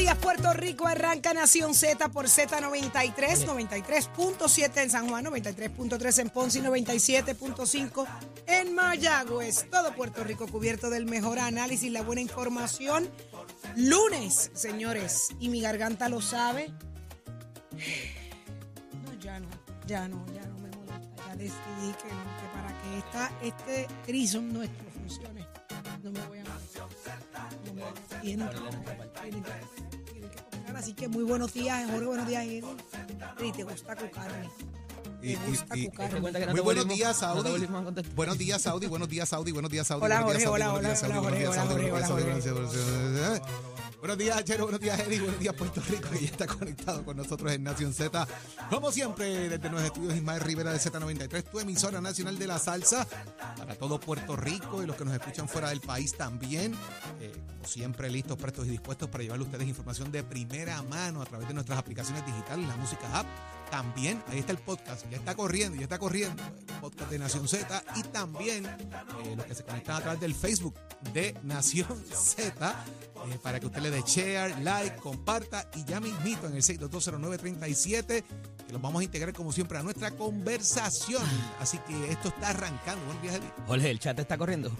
días, Puerto Rico. Arranca Nación Z por Z93, 93.7 en San Juan, 93.3 en Ponce y 97.5 en Mayagüez. Todo Puerto Rico cubierto del mejor análisis, la buena información. Lunes, señores, y mi garganta lo sabe. No, ya no, ya no, ya no me molesta. Ya decidí que para que esta, este trison nuestro funcione, no me voy a tienen que tienen que. Así que muy buenos días, Jorge, buenos días, Eddie. Eddie, te gusta cucarme. Y- Te gusta y- y- Muy te buenos días, Saudi. Buenos días, Saudi. Buenos días, Saudi. Buenos días, Saudi. Hola, buenos días, Jorge, Saudi, hola, buenos días, hola, Saudi, hola, buenos días, hola, Saudi, Jorge, buenos días, Chero. Buenos días, Eddie. Buenos días, Puerto Rico. Ya está conectado con nosotros en Nación Z. Como siempre, desde los estudios Ismael Rivera de Z93, tu emisora nacional de la salsa. Para todo Puerto Rico y los que nos escuchan fuera del país también. Eh, como siempre, listos, prestos y dispuestos para llevarle a ustedes información de primera mano a través de nuestras aplicaciones digitales, la música app. También, ahí está el podcast, ya está corriendo, ya está corriendo, el podcast de Nación Z y también eh, los que se conectan a través del Facebook de Nación Z, eh, para que usted le dé share, like, comparta y ya mismito en el 6220937, que los vamos a integrar como siempre a nuestra conversación. Así que esto está arrancando. Buenos días. Jorge, el chat está corriendo.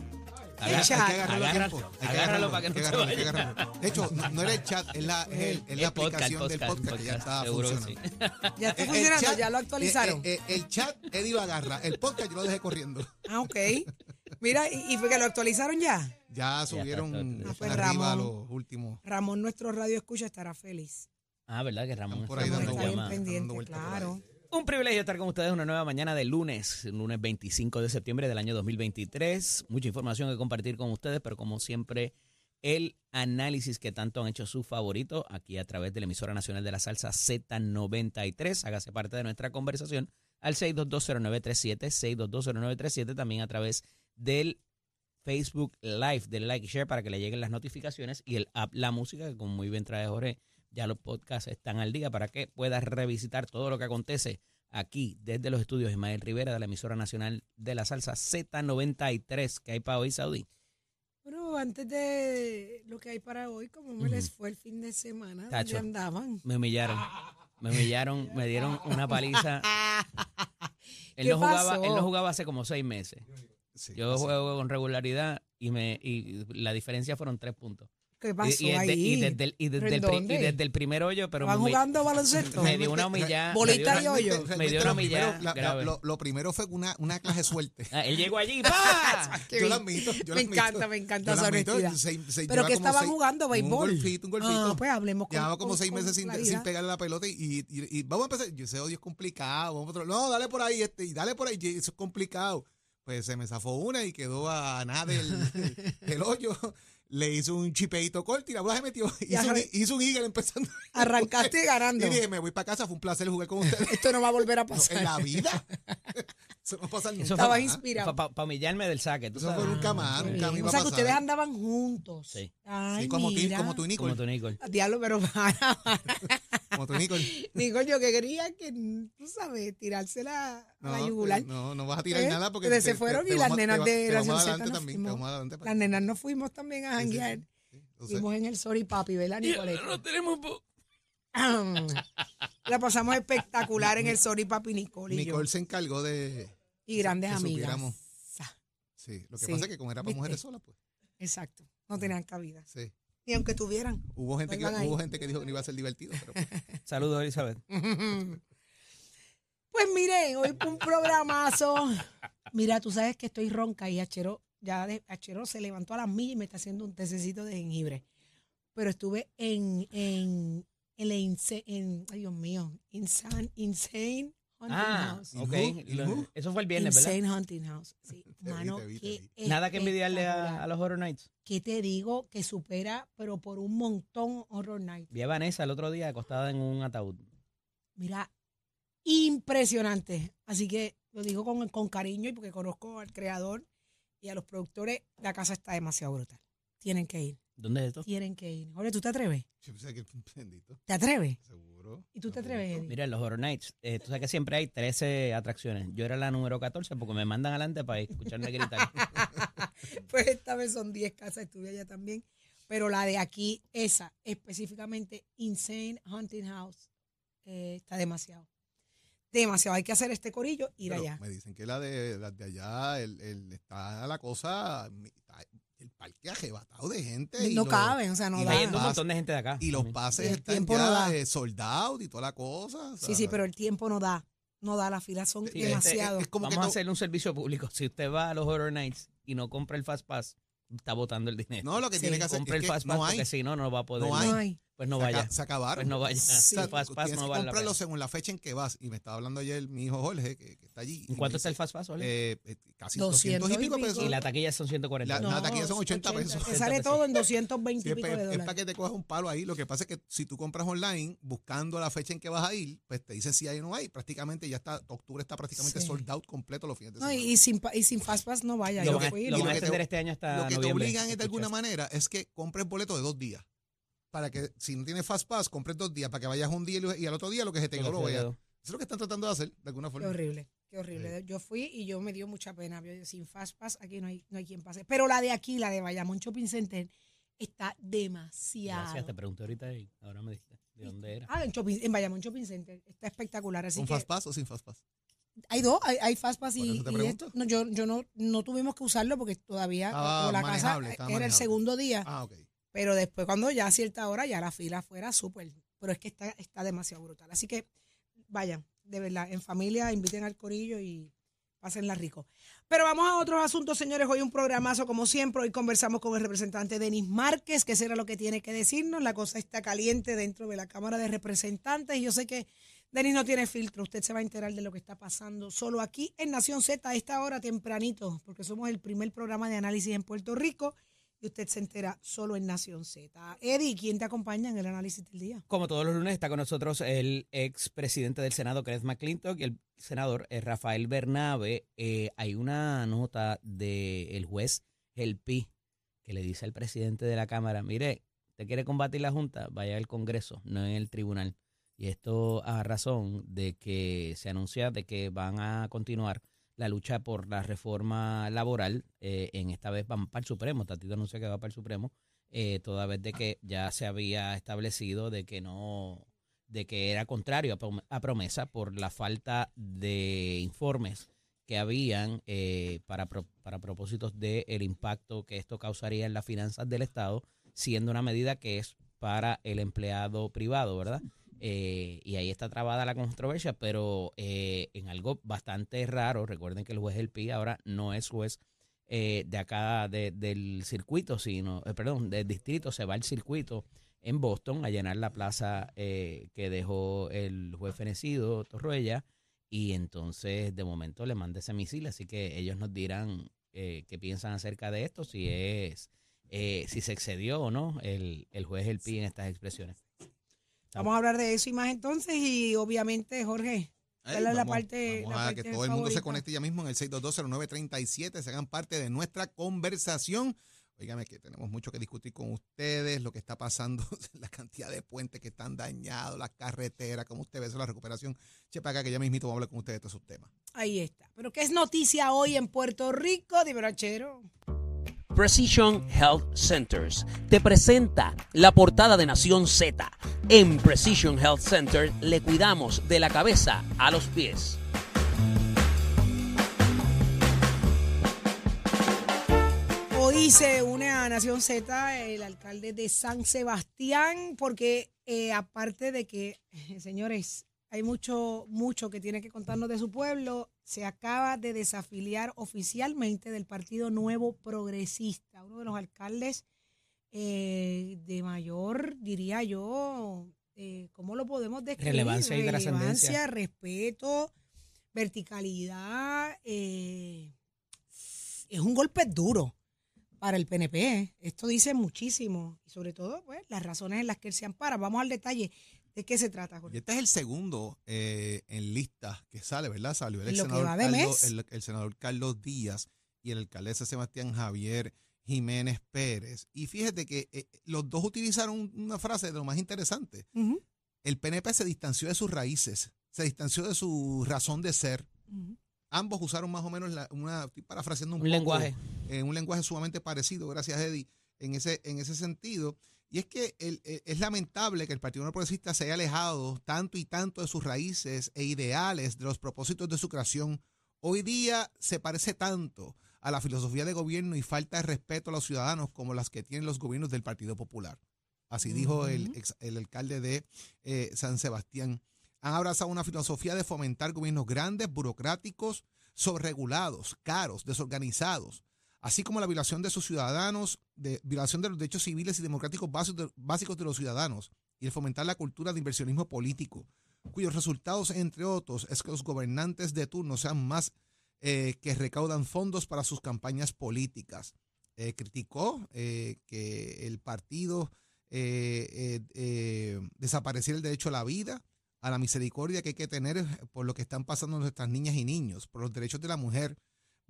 El chat. Hay que agarrarlo a agárralo, tiempo, hay que agárralo para que no se agarrarlo, vaya. De hecho, no, no era el chat, es la, es el- es la El podcast, aplicación del podcast, podcast que ya está funcionando. Ya está El- el funcionando, chat- ya lo actualizaron. eh, eh, el chat, Eddie lo agarra. El podcast yo lo dejé corriendo. Ah, ok. Mira, y, y fue que lo actualizaron ya. Ya subieron está, está. Ah, pues, arriba Ramón. los últimos. Ramón, nuestro radio escucha, estará feliz. Ah, ¿verdad? Que Ramón Están por ahí está dando dando vueltas por ahí. claro. Un privilegio estar con ustedes una nueva mañana de lunes, lunes 25 de septiembre del año 2023. Mucha información que compartir con ustedes, pero como siempre, el análisis que tanto han hecho sus favoritos aquí a través de la emisora nacional de la salsa Z93. Hágase parte de nuestra conversación al 6220937, 6220937, también a través del Facebook Live, del like y share para que le lleguen las notificaciones y el app La Música, que como muy bien trae Jorge, ya los podcasts están al día para que puedas revisitar todo lo que acontece aquí desde los estudios Ismael Rivera de la emisora nacional de la salsa Z93 que hay para hoy, Saudi. Bueno, antes de lo que hay para hoy, como me les fue el fin de semana, ¿dónde Tacho. andaban? Me humillaron. Me humillaron, me dieron una paliza. Él ¿Qué no, jugaba, él no jugaba hace como seis meses. Sí, Yo juego con regularidad y me y la diferencia fueron tres puntos. ¿Qué Y- pasó y, desde, ahí? y desde el, y desde ¿Pero el pri- y desde el primer hoyo, pero ¿Van me, jugando baloncesto? me dio una humillada. Bolita y hoyo. Me dio una lo humillada primero- la- la- grave. Lo, lo primero fue una, una clase de suerte. Ah, él llegó allí, ¡pa! Yo lo admito. Yo Me lo admito. encanta, me encanta lo esa honestidad. se- se ¿Pero como estaban seis- jugando? ¿Béisbol? Un golfito, un golfito. Ah, pues hablemos con Llevaba como con- seis meses sin, sin pegarle la pelota y, y, y- y vamos a empezar. Yo sé, odio es complicado. Vamos a otro- no, dale por ahí, este, y dale por ahí, eso es complicado. Pues se me zafó una y quedó a nada del, del hoyo. Le hizo un chipeito corto y la bola se metió. Hizo, un, hizo un eagle empezando. Arrancaste ganando. Y dije, me voy para casa, fue un placer jugar con ustedes. Esto no va a volver a No, pasar. en la vida. Eso no pasa nunca. Eso Estaba inspirado. Para humillarme del saque, tú Eso sabes. fue nunca más, nunca me bien. iba o a sea que pasar. ustedes andaban juntos. Sí. Ay, Sí, como, tú, mira. como tú, Nicole. Como tú, Nicole. Diablo, pero Como tú, Nicole. digo yo que quería que, tú sabes, tirársela a la yugular. No, no vas a tirar ¿Eh? nada porque Ustedes se fueron y las vamos- nenas de te vamos Nación Z adelante nos también, te fuimos. vamos adelante para- Las nenas nos fuimos también a Sí, sí, sí. janguear. Entonces, Fuimos en el Sorry Papi, ¿verdad, Nicoleta? No tenemos po- La pasamos espectacular en el Sorry Papi Nicole y yo. Nicole se encargó de. Y grandes que amigas. supiéramos. Sí, lo que Sí, pasa es que como era para ¿viste? mujeres solas, pues. Exacto. No tenían cabida. Sí. Ni aunque tuvieran. Hubo gente, que, ahí. hubo gente que dijo que no iba a ser divertido, pero pues, Saludos, Elizabeth. Pues miren, hoy fue un programazo. Mira, tú sabes que estoy ronca y Achero, ya de, Achero se levantó a las millas y me está haciendo un tececito de jengibre. Pero estuve en, en, en, la inse- en ay Dios mío, Insane, insane Hunting Ah, House. ¿Y ok. who? ¿Y Lo- who? Eso fue el viernes, ¿verdad? Insane Hunting House. Sí, vi, mano, te vi, te qué vi. Nada que envidiarle a, espectacular. a los Horror Nights. ¿Qué te digo? Que supera, pero por un montón Horror Night. Vi a Vanessa el otro día acostada en un ataúd. Mira, impresionante. Así que lo digo con, con cariño y porque conozco al creador y a los productores. La casa está demasiado brutal. Tienen que ir, ¿Dónde es esto? tienen que ir. Jorge, ¿tú te atreves? yo pensé que bendito. ¿Te atreves? Seguro. ¿Y tú te atreves, Eddie? Mira, en los Horror Nights, eh, tú sabes que siempre hay 13 atracciones. Yo era la número 14 porque me mandan adelante para escucharme gritar. pues esta vez son 10 casas, estuve allá también. Pero la de aquí, esa específicamente, Insane Hunting House, eh, está demasiado. Demasiado. Hay que hacer este corillo, ir Pero allá. Me dicen que la de, la de allá el, el- está la cosa, el parque ajebatado de gente. y No caben, o sea, no y da. Cayendo un montón de gente de acá. Y los pases Y el están tiempo no ya da. eh, sold out y toda la cosa. o Sí, sea, sí, pero el tiempo no da. No da, las filas son Sí, este, demasiado. es como que Vamos a no- hacerle un servicio público. Si usted va a los Horror Nights y no compra el Fast Pass, está botando el dinero. No, lo que Sí. tiene que hacer compre es el que Fast Pass no hay. porque si no, no va a poder. No hay. No. Pues no se, vaya. se acabaron. Pues no vaya. Sí. Fast Pass Tienes no que vale la comprarlo pena. según la fecha en que vas. Y me estaba hablando ayer mi hijo Jorge, que, que está allí. y ¿En cuánto está el Fast Pass, Ole? eh, eh, casi 200 200 y pico pesos. y la taquilla son 140. La- No, la taquilla son 80 pesos. Te 80 sale pesos. todo en 220 Sí, y es, pico pa- de es dólares. para que te cojas un palo ahí. Lo que pasa es que si tú compras online, buscando la fecha en que vas a ir, pues te dice si hay o no hay. Prácticamente ya está, octubre está prácticamente Sí. sold out completo los fines de No, semana. y, y sin, y sin Fast Pass no vaya. Lo Yo van a, extender este año hasta Lo que te obligan es de alguna manera es que compres boleto de dos días. Para que si no tienes Fast Pass, compres dos días para que vayas un día y, al otro día lo que se te Lo veas. Eso es lo que están tratando de hacer, de alguna Qué forma. horrible, qué horrible. Yo fui y yo me dio mucha pena. Yo, sin Fast Pass aquí no hay, no hay quien pase. Pero la de aquí, la de Bayamón Shopping Center, está demasiado. Gracias, te pregunté ahorita y ahora me dijiste de dónde era. Ah, en, Shopping- en Bayamón Shopping Center. Está espectacular. Así ¿Con que Fast Pass o sin Fast Pass? hay dos, hay, hay Fast Pass Por y, y esto. No, yo, yo no, no tuvimos que usarlo porque todavía como la casa manejable, era el segundo día. Ah, ok. Pero después, cuando ya a cierta hora, ya la fila fuera súper. Pero es que está, está demasiado brutal. Así que vayan, de verdad, en familia, inviten al corillo y pásenla rico. Pero vamos a otros asuntos, señores. Hoy un programazo, como siempre. Hoy conversamos con el representante Denis Márquez, que será lo que tiene que decirnos. La cosa está caliente dentro de la Cámara de Representantes. Y yo sé que Denis no tiene filtro. Usted se va a enterar de lo que está pasando solo aquí en Nación Z a esta hora tempranito, porque somos el primer programa de análisis en Puerto Rico y usted se entera solo en Nación Z. Eddie, ¿quién te acompaña en el análisis del día? Como todos los lunes está con nosotros el ex presidente del Senado, Kenneth McClintock, y el senador eh, Rafael Bernabe. Eh, hay una nota del juez Gelpi que le dice al presidente de la Cámara, mire, usted quiere combatir la Junta, vaya al Congreso, no en el tribunal. Y esto a razón de que se anuncia de que van a continuar la lucha por la reforma laboral. eh, en esta vez van para el Supremo. Tatito anuncia que va para el Supremo. eh, toda vez de que ya se había establecido de que no de que era contrario a prom- a promesa por la falta de informes que habían eh, para, pro- para propósitos del el impacto que esto causaría en las finanzas del Estado, siendo una medida que es para el empleado privado, ¿verdad? Eh, y ahí está trabada la controversia, pero eh, en algo bastante raro, recuerden que el juez del PI ahora no es juez eh, de acá de- del circuito, sino, eh, perdón, del distrito, se va al circuito en Boston a llenar la plaza eh, que dejó el juez fenecido, Torruella, y entonces de momento le manda ese misil, así que ellos nos dirán eh, qué piensan acerca de esto, si es, si se excedió o no el, el juez del PI en estas expresiones. Vamos a hablar de eso y más entonces y obviamente, Jorge, ¿cuál es la vamos, parte, vamos la a parte que todo el mundo se conecte ya mismo en el 6220937, se hagan parte de nuestra conversación. Óigame que tenemos mucho que discutir con ustedes, lo que está pasando, la cantidad de puentes que están dañados, las carreteras, como usted ve eso, la recuperación. Che, para acá que ya mismito vamos a hablar con ustedes de todos esos temas. Ahí está. Pero ¿qué es noticia hoy en Puerto Rico, Diverachero? Precision Health Centers te presenta la portada de Nación Z. En Precision Health Center le cuidamos de la cabeza a los pies. Hoy se une a Nación Z el alcalde de San Sebastián porque eh, aparte de que, señores, hay mucho, mucho que tiene que contarnos de su pueblo, se acaba de desafiliar oficialmente del Partido Nuevo Progresista, uno de los alcaldes eh, de mayor, diría yo, eh, ¿cómo lo podemos describir? Relevancia y trascendencia. Relevancia, respeto, verticalidad. eh, es un golpe duro para el PNP. ¿eh? Esto dice muchísimo. Y sobre todo, pues, las razones en las que él se ampara. Vamos al detalle. ¿De qué se trata, Y Jorge? este es el segundo eh, en lista que sale, ¿verdad? Salió el, senador Carlos, mes. el, el senador Carlos Díaz y el alcalde de Sebastián Javier Jiménez Pérez. Y fíjate que eh, los dos utilizaron una frase de lo más interesante. El PNP se distanció de sus raíces, se distanció de su razón de ser. Ambos usaron más o menos la- una, estoy parafraseando un, Un poco, lenguaje. eh, un lenguaje sumamente parecido, gracias Eddie. en ese, en ese sentido. Y es que el- el- es lamentable que el Partido No Progresista se haya alejado tanto y tanto de sus raíces e ideales, de los propósitos de su creación. Hoy día se parece tanto a la filosofía de gobierno y falta de respeto a los ciudadanos como las que tienen los gobiernos del Partido Popular. Así dijo el, ex- el alcalde de eh, San Sebastián. Han abrazado una filosofía de fomentar gobiernos grandes, burocráticos, sobregulados, caros, desorganizados, así como la violación de sus ciudadanos, de violación de los derechos civiles y democráticos básicos de, los ciudadanos y el fomentar la cultura de inversionismo político, cuyos resultados, entre otros, es que los gobernantes de turno sean más eh, que recaudan fondos para sus campañas políticas. Eh, criticó eh, que el partido desapareciera el derecho a la vida, a la misericordia que hay que tener por lo que están pasando nuestras niñas y niños, por los derechos de la mujer.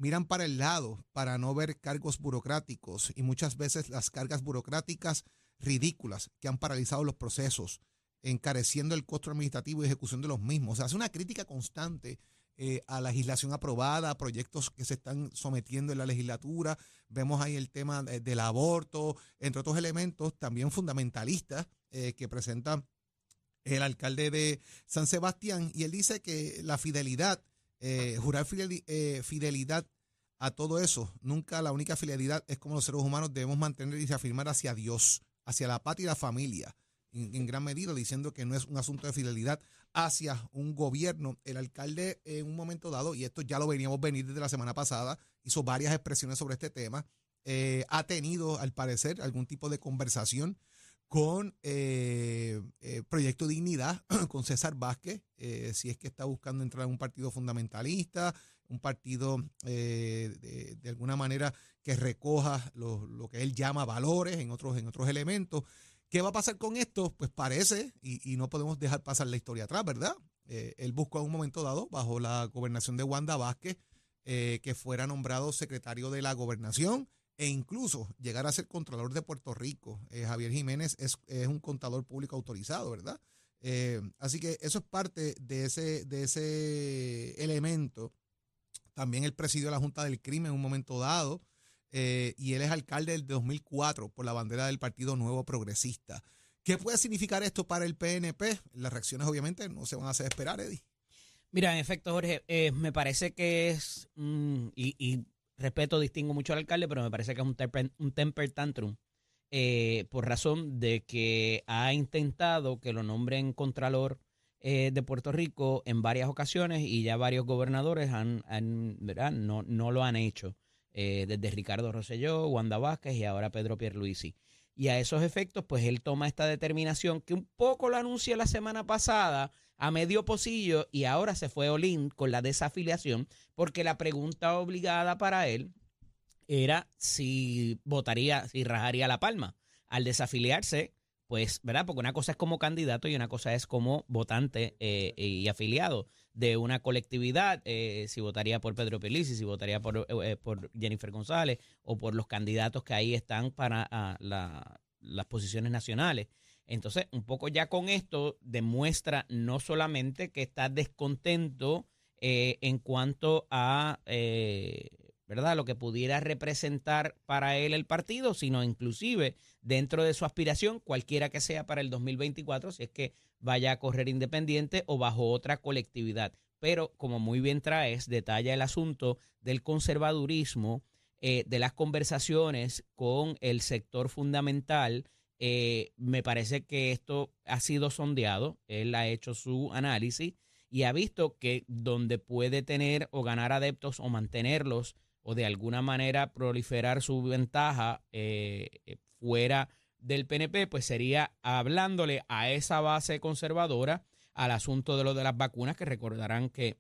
Miran para el lado para no ver cargos burocráticos y muchas veces las cargas burocráticas ridículas que han paralizado los procesos, encareciendo el costo administrativo y ejecución de los mismos. O sea, hace una crítica constante eh, a la legislación aprobada, a proyectos que se están sometiendo en la legislatura. Vemos ahí el tema de- del aborto, entre otros elementos también fundamentalistas eh, que presenta el alcalde de San Sebastián. Y él dice que la fidelidad, eh, jurar eh, fidelidad a todo eso, nunca la única fidelidad es como los seres humanos debemos mantener y afirmar hacia Dios, hacia la patria y la familia, en, en gran medida diciendo que no es un asunto de fidelidad hacia un gobierno. El alcalde en un momento dado, y esto ya lo veníamos venir desde la semana pasada, hizo varias expresiones sobre este tema, eh, ha tenido al parecer algún tipo de conversación con eh, eh, Proyecto Dignidad, con César Vázquez, eh, si es que está buscando entrar en un partido fundamentalista, un partido eh, de, alguna manera que recoja lo, que él llama valores en otros, en otros elementos. ¿Qué va a pasar con esto? Pues parece, y, y no podemos dejar pasar la historia atrás, ¿verdad? Eh, él buscó en un momento dado, bajo la gobernación de Wanda Vázquez, eh, que fuera nombrado secretario de la gobernación e incluso llegar a ser Contralor de Puerto Rico. Eh, Javier Jiménez es, es un contador público autorizado, ¿verdad? Eh, así que eso es parte de ese, de ese elemento. También él presidió la Junta del Crimen en un momento dado eh, y él es alcalde del 2004 por la bandera del Partido Nuevo Progresista. ¿Qué puede significar esto para el PNP? Las reacciones obviamente no se van a hacer esperar, Eddie. Mira, en efecto, Jorge, me parece que es, mm, y respeto, distingo mucho al alcalde, pero me parece que es un temper, un temper tantrum, eh, por razón de que ha intentado que lo nombren Contralor eh, de Puerto Rico en varias ocasiones y ya varios gobernadores han, ¿verdad? No, no lo han hecho, eh, desde Ricardo Rosselló, Wanda Vázquez y ahora Pedro Pierluisi. Y a esos efectos, pues él toma esta determinación que un poco lo anuncia la semana pasada a medio pocillo y ahora se fue Olin con la desafiliación porque la pregunta obligada para él era si votaría, si rajaría la palma. Al desafiliarse, pues, ¿verdad? Porque una cosa es como candidato y una cosa es como votante eh, y afiliado de una colectividad, eh, si votaría por Pedro Pelici, si votaría por, eh, por Jennifer González o por los candidatos que ahí están para ah, la- las posiciones nacionales. Entonces, un poco ya con esto demuestra no solamente que está descontento eh, en cuanto a, eh, ¿verdad?, lo que pudiera representar para él el partido, sino inclusive dentro de su aspiración, cualquiera que sea para el 2024, si es que vaya a correr independiente o bajo otra colectividad. Pero, como muy bien traes, detalla el asunto del conservadurismo, eh, de las conversaciones con el sector fundamental, eh, me parece que esto ha sido sondeado, él ha hecho su análisis y ha visto que donde puede tener o ganar adeptos o mantenerlos o de alguna manera proliferar su ventaja eh, eh, fuera del PNP, pues sería hablándole a esa base conservadora al asunto de lo de las vacunas, que recordarán que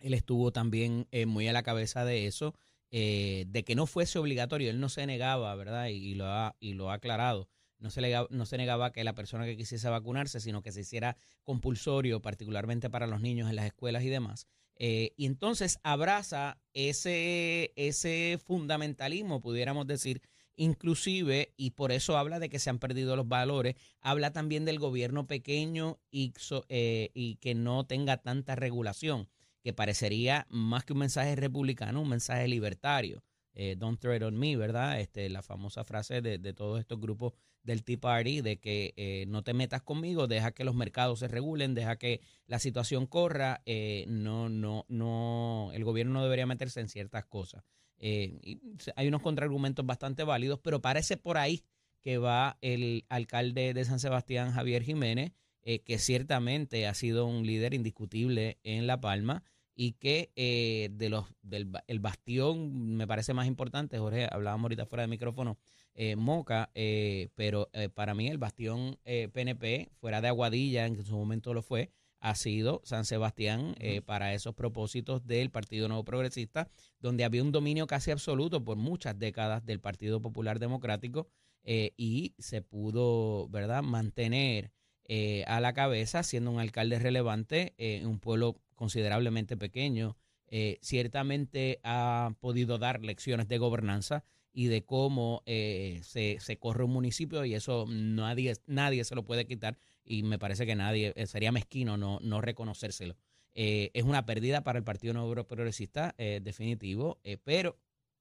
él estuvo también eh, muy a la cabeza de eso, de que no fuese obligatorio, él no se negaba, ¿verdad? Y lo, ha, y lo ha aclarado no se, negaba, no se negaba que la persona que quisiese vacunarse, sino que se hiciera compulsorio, particularmente para los niños en las escuelas y demás. Eh, y entonces abraza ese, ese fundamentalismo, pudiéramos decir, inclusive, y por eso habla de que se han perdido los valores, habla también del gobierno pequeño y, eh, y que no tenga tanta regulación, que parecería más que un mensaje republicano, un mensaje libertario eh, don't tread on me, ¿verdad? Este, la famosa frase de, de todos estos grupos del Tea Party de que eh, no te metas conmigo, deja que los mercados se regulen, deja que la situación corra, eh, no, no, no, el gobierno no debería meterse en ciertas cosas. Eh, hay unos contraargumentos bastante válidos, pero parece por ahí que va el alcalde de San Sebastián, Javier Jiménez, que ciertamente ha sido un líder indiscutible en La Palma y que eh, de los del el bastión me parece más importante, Jorge, hablábamos ahorita fuera de micrófono, eh, Moca, eh, pero para mí el bastión PNP, fuera de Aguadilla, en su momento lo fue, ha sido San Sebastián para esos propósitos del Partido Nuevo Progresista, donde había un dominio casi absoluto por muchas décadas del Partido Popular Democrático y se pudo, ¿verdad?, mantener eh, a la cabeza, siendo un alcalde relevante en un pueblo considerablemente pequeño. Eh, ciertamente ha podido dar lecciones de gobernanza y de cómo eh, se, se corre un municipio y eso nadie, nadie se lo puede quitar y me parece que nadie, eh, sería mezquino no, no reconocérselo. Eh, es una pérdida para el Partido Nuevo Progresista, definitivo, pero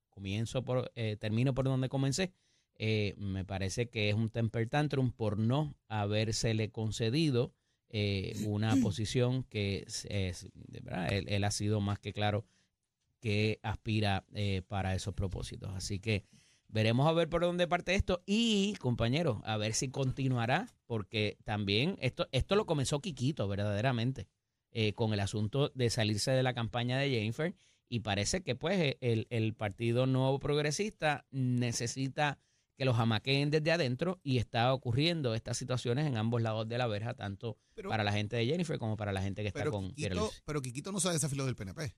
comienzo por, termino por donde comencé. Me parece que es un temper tantrum por no habérsele concedido eh, una posición que es, él ha sido más que claro que aspira eh, para esos propósitos. Así que veremos a ver por dónde parte esto y, compañeros, a ver si continuará, porque también esto, esto lo comenzó Quiquito, verdaderamente, eh, con el asunto de salirse de la campaña de Jennifer y parece que pues el, el Partido Nuevo Progresista necesita que los amaqueen desde adentro y está ocurriendo estas situaciones en ambos lados de la verja, tanto Pero- para la gente de Jennifer como para la gente que está Pero con Quiquito, pero Quiquito no se desafilió del PNP.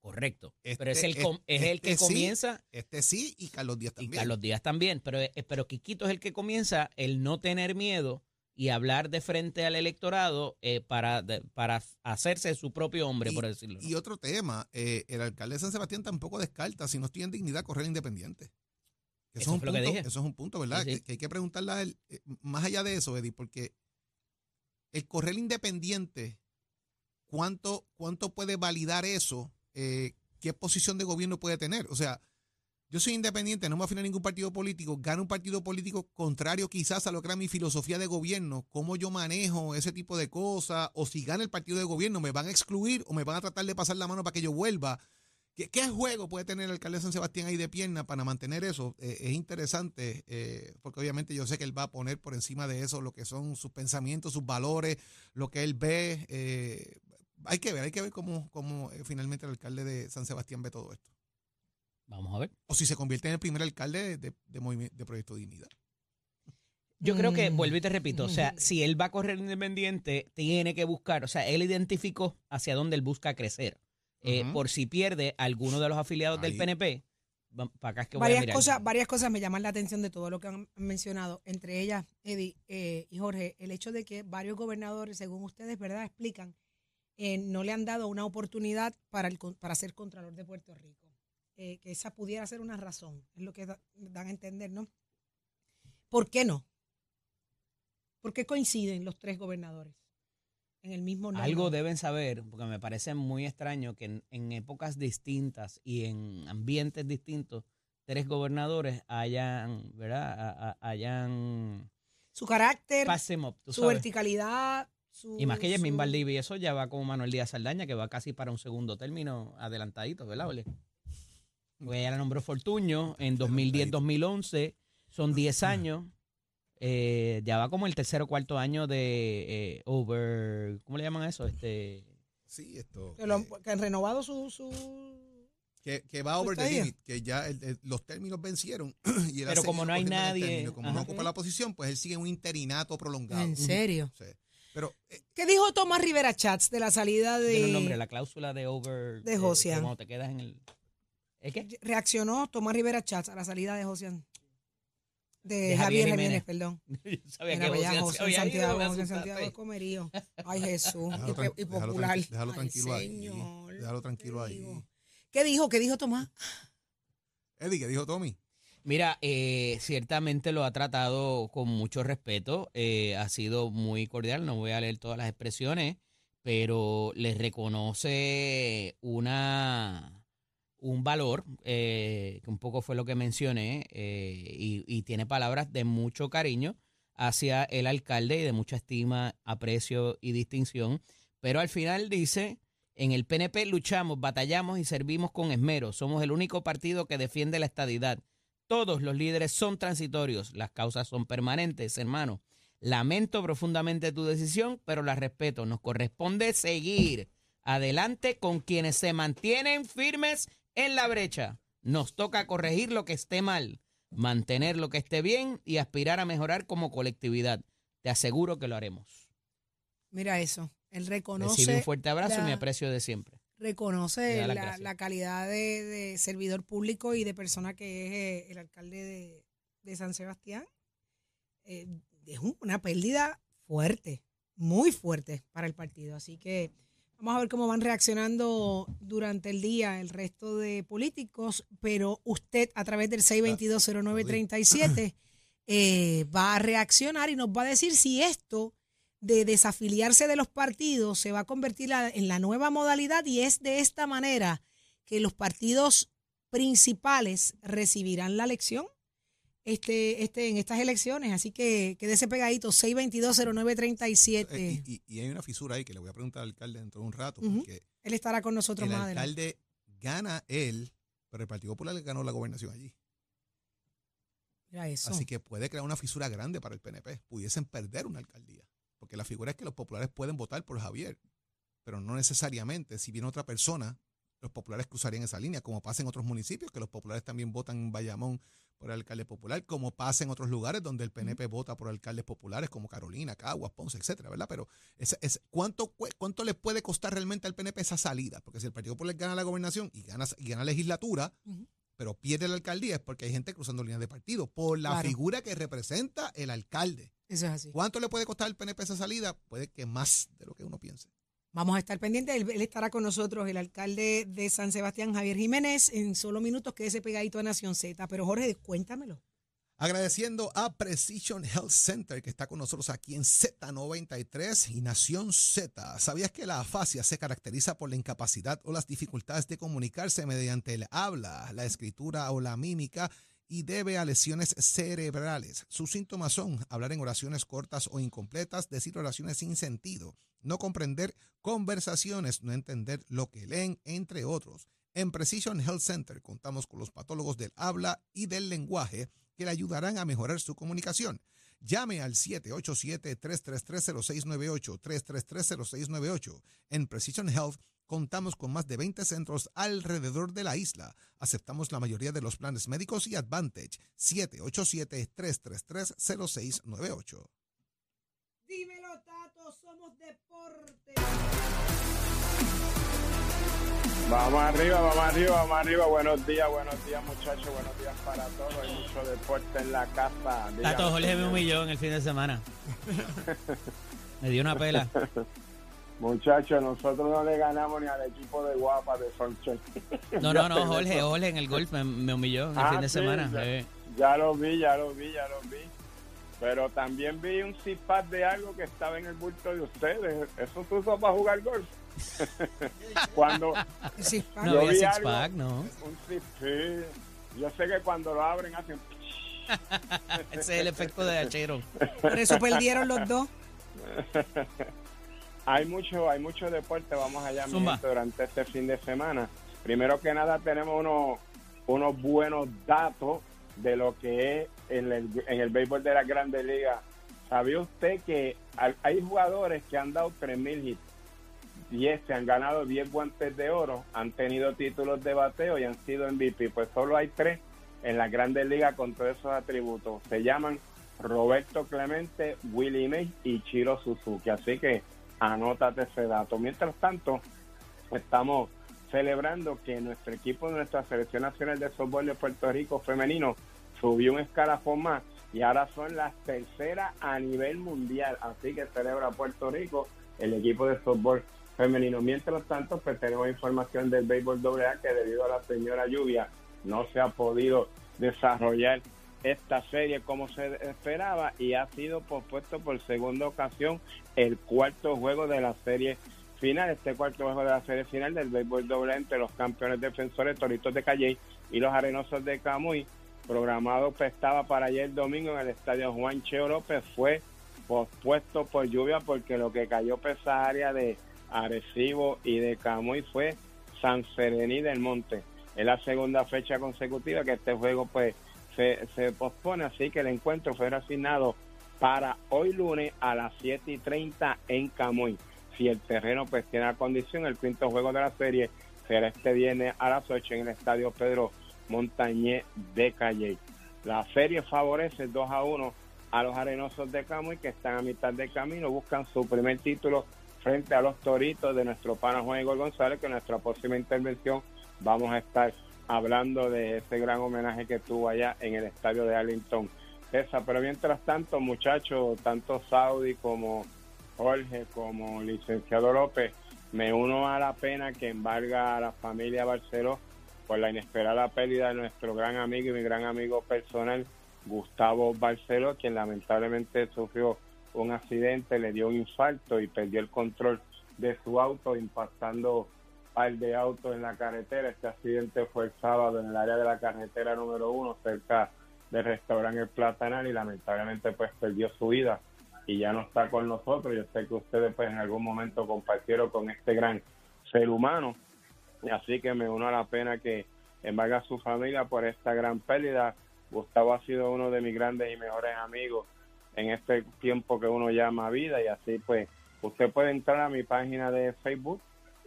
Correcto. Este- pero es el, com- es este- el que este sí, comienza Este sí y Carlos Díaz y también. Carlos Díaz también, pero, eh, pero Quiquito es el que comienza el no tener miedo y hablar de frente al electorado eh, para, de- para hacerse su propio hombre, Y- por decirlo. ¿no? Y otro tema, eh, el alcalde de San Sebastián tampoco descarta, si no en dignidad, correr independiente. Eso es un que punto. Eso es un punto, ¿verdad? Sí, sí. Que, que hay que preguntarle a él, eh, más allá de eso, Eddie, porque el correr independiente, ¿cuánto, cuánto puede validar eso? Eh, ¿Qué posición de gobierno puede tener? O sea, yo soy independiente, no me afino a ningún partido político, gano un partido político contrario quizás a lo que era mi filosofía de gobierno, cómo yo manejo ese tipo de cosas, o si gana el partido de gobierno, me van a excluir o me van a tratar de pasar la mano para que yo vuelva. ¿Qué, qué juego puede tener el alcalde de San Sebastián ahí de pierna para mantener eso? Eh, es interesante, eh, porque obviamente yo sé que él va a poner por encima de eso lo que son sus pensamientos, sus valores, lo que él ve. eh, hay que ver, hay que ver cómo, cómo eh, finalmente el alcalde de San Sebastián ve todo esto. Vamos a ver. O si se convierte en el primer alcalde de, de Proyecto Dignidad. Yo creo que, Mm. vuelvo y te repito, o sea, si él va a correr independiente, tiene que buscar, o sea, él identificó hacia dónde él busca crecer. Eh. Por si pierde alguno de los afiliados del. PNP, para acá es que voy a Varias mirar. cosas, varias cosas me llaman la atención de todo lo que han mencionado, entre ellas, Eddie eh, y Jorge, el hecho de que varios gobernadores, según ustedes, ¿verdad?, explican, eh, no le han dado una oportunidad para, el, con- para ser Contralor de Puerto Rico. Eh, que esa pudiera ser una razón, es lo que da- dan a entender, ¿no? ¿Por qué no? ¿Por qué coinciden los tres gobernadores en el mismo nombre? Algo deben saber, porque me parece muy extraño que en, en épocas distintas y en ambientes distintos, tres gobernadores hayan, ¿verdad? A- a- hayan Su carácter, su sabes. verticalidad, su... Y más que Yasmín su- Valdivia, eso ya va como Manuel Díaz Saldaña, que va casi para un segundo término adelantadito, ¿verdad, Ole? Porque ella la nombró Fortuño en 2010-2011, son 10 años. Eh, ya va como el tercer o cuarto año de eh, over, ¿cómo le llaman a eso? Este, Sí, esto. Que, lo- eh, que han renovado su, su que, que va over the limit, que ya el- el- los términos vencieron. y él ha Pero como no hay nadie- término. Como Ajá. no ocupa la posición, pues él sigue en un interinato prolongado. ¿En serio? Sí. Pero eh, ¿Qué dijo Tomás Rivera Chats de la salida un de... nombre, la cláusula de over. de eh, Josian. Cuando te quedas en el. ¿Es qué? Reaccionó Tomás Rivera Chats a la salida de Josian. De, De Javier Jiménez, Jiménez. perdón. Yo sabía Mira, que José había ido, Santiago, José. Santiago es comerío. Ay, Jesús. déjalo, y, popular. déjalo Ay, tranquilo ahí. señor, Déjalo tranquilo ¿qué ahí. ¿Qué dijo? ¿Qué dijo Tomás? Eddie, ¿qué dijo Tommy? Mira, eh, ciertamente lo ha tratado con mucho respeto, eh, ha sido muy cordial, no voy a leer todas las expresiones, pero le reconoce una, un valor, eh, que un poco fue lo que mencioné, eh, y, y tiene palabras de mucho cariño hacia el alcalde y de mucha estima, aprecio y distinción. Pero al final dice, en el PNP luchamos, batallamos y servimos con esmero. Somos el único partido que defiende la estadidad. Todos los líderes son transitorios, las causas son permanentes, hermano. Lamento profundamente tu decisión, pero la respeto. Nos corresponde seguir adelante con quienes se mantienen firmes en la brecha. Nos toca corregir lo que esté mal, mantener lo que esté bien y aspirar a mejorar como colectividad. Te aseguro que lo haremos. Mira eso. Él reconoce. Recibe un fuerte abrazo y mi aprecio de siempre. Reconoce la, calidad de, de servidor público y de persona que es eh, el alcalde de, de San Sebastián. Eh, es un- una pérdida fuerte, muy fuerte para el partido. Así que vamos a ver cómo van reaccionando durante el día el resto de políticos, pero usted a través del 6220937 eh, va a reaccionar y nos va a decir si esto de desafiliarse de los partidos se va a convertir en la nueva modalidad y es de esta manera que los partidos principales recibirán la elección este, este, en estas elecciones. Así que quédese pegadito, 6220937. Eh, y, y- y hay una fisura ahí que le voy a preguntar al alcalde dentro de un rato, porque Él estará con nosotros el más adelante. alcalde gana él, pero el Partido Popular ganó la gobernación allí. Mira eso. Así que puede crear una fisura grande para el PNP. Pudiesen perder una alcaldía. Porque la figura es que los populares pueden votar por Javier, pero no necesariamente. Si viene otra persona, los populares cruzarían esa línea, como pasa en otros municipios, que los populares también votan en Bayamón por el alcalde popular, como pasa en otros lugares donde el PNP vota por alcaldes populares, como Carolina, Caguas, Ponce, etcétera, ¿verdad? Pero es, es- ¿cuánto, ¿cuánto le puede costar realmente al PNP esa salida? Porque si el Partido Popular gana la gobernación y gana, y gana legislatura, pero pierde la alcaldía es porque hay gente cruzando líneas de partido por la Claro. figura que representa el alcalde. Eso es así. ¿Cuánto le puede costar al PNP esa salida? Puede que más de lo que uno piense. Vamos a estar pendientes. Él, él estará con nosotros, el alcalde de San Sebastián, Javier Jiménez, en solo minutos, quédese pegadito a Nación Z. Pero Jorge, cuéntamelo. Agradeciendo a Precision Health Center que está con nosotros aquí en Z93 y Nación Z. ¿Sabías que la afasia se caracteriza por la incapacidad o las dificultades de comunicarse mediante el habla, la escritura o la mímica y debe a lesiones cerebrales? Sus síntomas son hablar en oraciones cortas o incompletas, decir oraciones sin sentido, no comprender conversaciones, no entender lo que leen, entre otros. En Precision Health Center contamos con los patólogos del habla y del lenguaje que le ayudarán a mejorar su comunicación. Llame al 787-333-0698, 333-0698. En Precision Health contamos con más de 20 centros alrededor de la isla. Aceptamos la mayoría de los planes médicos y Advantage. 787-333-0698. Dímelo, Tato, somos deporte. Vamos arriba, vamos arriba, vamos arriba. Buenos días, buenos días, muchachos. Buenos días para todos. Hay mucho deporte en la casa. Dígame, Tato Jorge me humilló en el fin de semana. me dio una pela. Muchachos, nosotros no le ganamos ni al equipo de Guapa de Sonche. No, no, no, Jorge, Jorge en el golf me, me humilló el Ah, fin de sí, semana. ya. eh. Ya lo vi, ya lo vi, ya lo vi. Pero también vi un zip-pack de algo que estaba en el bulto de ustedes. ¿Eso se usó para jugar golf? cuando Sí, No Yo había vi six algo. pack, no. un zip sí. Yo sé que cuando lo abren hacen... Ese es el efecto de hachero. por eso perdieron los dos. Hay mucho, hay mucho deporte, vamos allá mi Zumba. gente, durante este fin de semana. Primero que nada tenemos unos, unos buenos datos de lo que es en el, en el béisbol de la Grandes Ligas. ¿Sabía usted que hay- jugadores que han dado 3.000 hits? 10 se han ganado 10 guantes de oro, han tenido títulos de bateo y han sido MVP. Pues solo hay tres en las grandes ligas con todos esos atributos. Se llaman Roberto Clemente, Willie May y Chiro Suzuki. Así que anótate ese dato. Mientras tanto, estamos celebrando que nuestro equipo, nuestra selección nacional de softball de Puerto Rico femenino, subió un escalafón más y ahora son las terceras a nivel mundial. Así que celebra Puerto Rico el equipo de softball femenino. Mientras tanto, pues tenemos información del béisbol AA que debido a la señora lluvia no se ha podido desarrollar esta serie como se esperaba y ha sido pospuesto por segunda ocasión el cuarto juego de la serie final, este cuarto juego de la serie final del béisbol doble entre los campeones defensores Toritos de Calle y los Arenosos de Camuy, programado pues, estaba para ayer domingo en el estadio Juan Cheo López, fue pospuesto por lluvia porque lo que cayó por esa área de Arecibo y de Camuy fue San Serení del Monte. Es la segunda fecha consecutiva que este juego pues se, pospone, así que el encuentro fue asignado para hoy lunes a las 7 y 30 en Camuy. Si el terreno pues tiene la condición, el quinto juego de la serie será este viernes a las 8 en el estadio Pedro Montañé de Calle. La serie favorece 2 a 1 a los arenosos de Camuy que están a mitad de camino, buscan su primer título frente a los toritos de nuestro pana Juan Igor González, que en nuestra próxima intervención vamos a estar hablando de ese gran homenaje que tuvo allá en el estadio de Arlington. Esa, pero mientras tanto, muchachos, tanto Saudi como Jorge, como licenciado López, me uno a la pena que embarga a la familia Barceló por la inesperada pérdida de nuestro gran amigo y mi gran amigo personal, Gustavo Barceló, quien lamentablemente sufrió un accidente, le dio un infarto y perdió el control de su auto, impactando al de autos en la carretera. Este accidente fue el sábado en el área de la carretera número uno, cerca del restaurante El Platanal, y lamentablemente pues perdió su vida y ya no está con nosotros. Yo sé que ustedes pues en algún momento compartieron con este gran ser humano, así que me uno a la pena que embarga su familia por esta gran pérdida. Gustavo ha sido uno de mis grandes y mejores amigos en este tiempo que uno llama vida y así pues usted puede entrar a mi página de Facebook,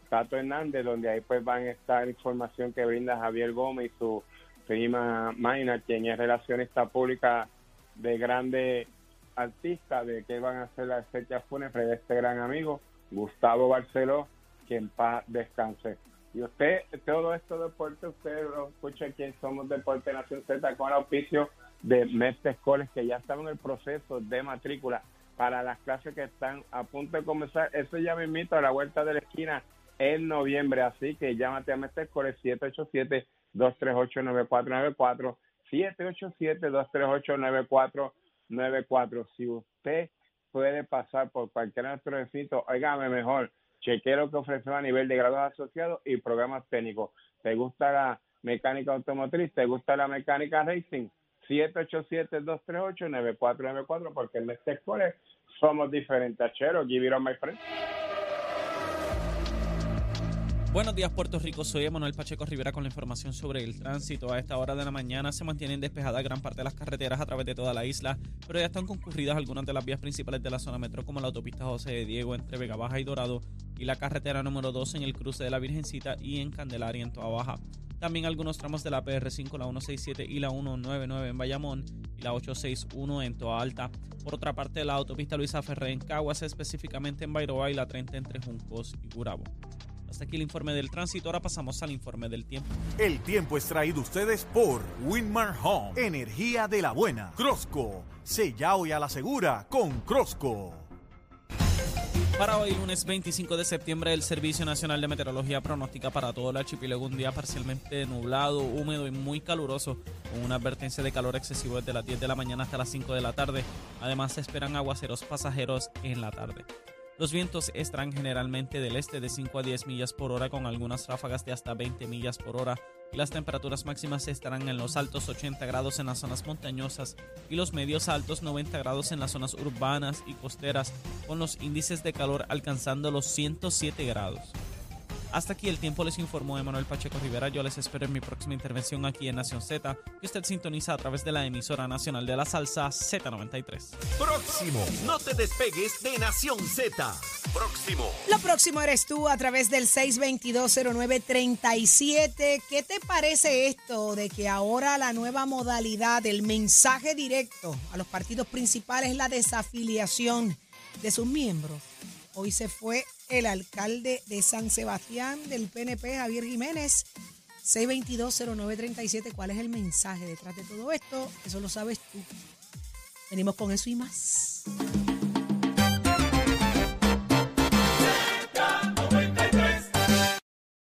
Tato Hernández, donde ahí pues van a estar información que brinda Javier Gómez y su prima Mayna, quien es relacionista pública de grandes artistas, de que van a ser las fechas fúnebres de este gran amigo, Gustavo Barceló, quien paz descanse. Y usted, todo esto de deporte, usted lo escucha aquí en Somos Deporte Nación Z con el auspicio de Mestre Escoles, que ya están en el proceso de matrícula para las clases que están a punto de comenzar. Eso ya me invito a la vuelta de la esquina en noviembre, así que llámate a Mestre Escoles 787-238-9494, 787-238-9494. Si usted puede pasar por cualquier de nuestros recintos, oígame mejor, chequee lo que ofrecemos a nivel de grados asociados y programas técnicos. ¿Te gusta la mecánica automotriz? ¿Te gusta la mecánica racing? 787-238-9494 porque en este somos diferentes. Achero, give it on. Buenos días Puerto Rico, soy Emanuel Pacheco Rivera con la información sobre el tránsito. A esta hora de la mañana se mantienen despejadas gran parte de las carreteras a través de toda la isla, pero ya están concurridas algunas de las vías principales de la zona metro como la autopista José de Diego entre Vega Baja y Dorado y la carretera número 2 en el cruce de la Virgencita y en Candelaria en Toa Baja. También algunos tramos de la PR5, la 167 y la 199 en Bayamón y la 861 en Toa Alta. Por otra parte, la autopista Luisa Ferré en Caguas, específicamente en Bairoa y la 30 entre Juncos y Gurabo. Hasta aquí el informe del tránsito. Ahora pasamos al informe del tiempo. El tiempo es traído ustedes por Winmar Home, energía de la buena. Crosco, sella hoy a la segura con Crosco. Para hoy, lunes 25 de septiembre, el Servicio Nacional de Meteorología pronostica para todo el archipiélago un día parcialmente nublado, húmedo y muy caluroso, con una advertencia de calor excesivo desde las 10 de la mañana hasta las 5 de la tarde. Además, se esperan aguaceros pasajeros en la tarde. Los vientos estarán generalmente del este de 5 a 10 millas por hora con algunas ráfagas de hasta 20 millas por hora las temperaturas máximas estarán en los altos 80 grados en las zonas montañosas y los medios altos 90 grados en las zonas urbanas y costeras con los índices de calor alcanzando los 107 grados. Hasta aquí el tiempo les informó Emanuel Pacheco Rivera. Yo les espero en mi próxima intervención aquí en Nación Z, que usted sintoniza a través de la emisora nacional de la salsa Z93. Próximo, no te despegues de Nación Z. Próximo. Lo próximo eres tú a través del 6220937. ¿Qué te parece esto de que ahora la nueva modalidad del mensaje directo a los partidos principales es la desafiliación de sus miembros? Hoy se fue el alcalde de San Sebastián del PNP, Javier Jiménez. 6220937. ¿Cuál es el mensaje detrás de todo esto? Eso lo sabes tú. Venimos con eso y más.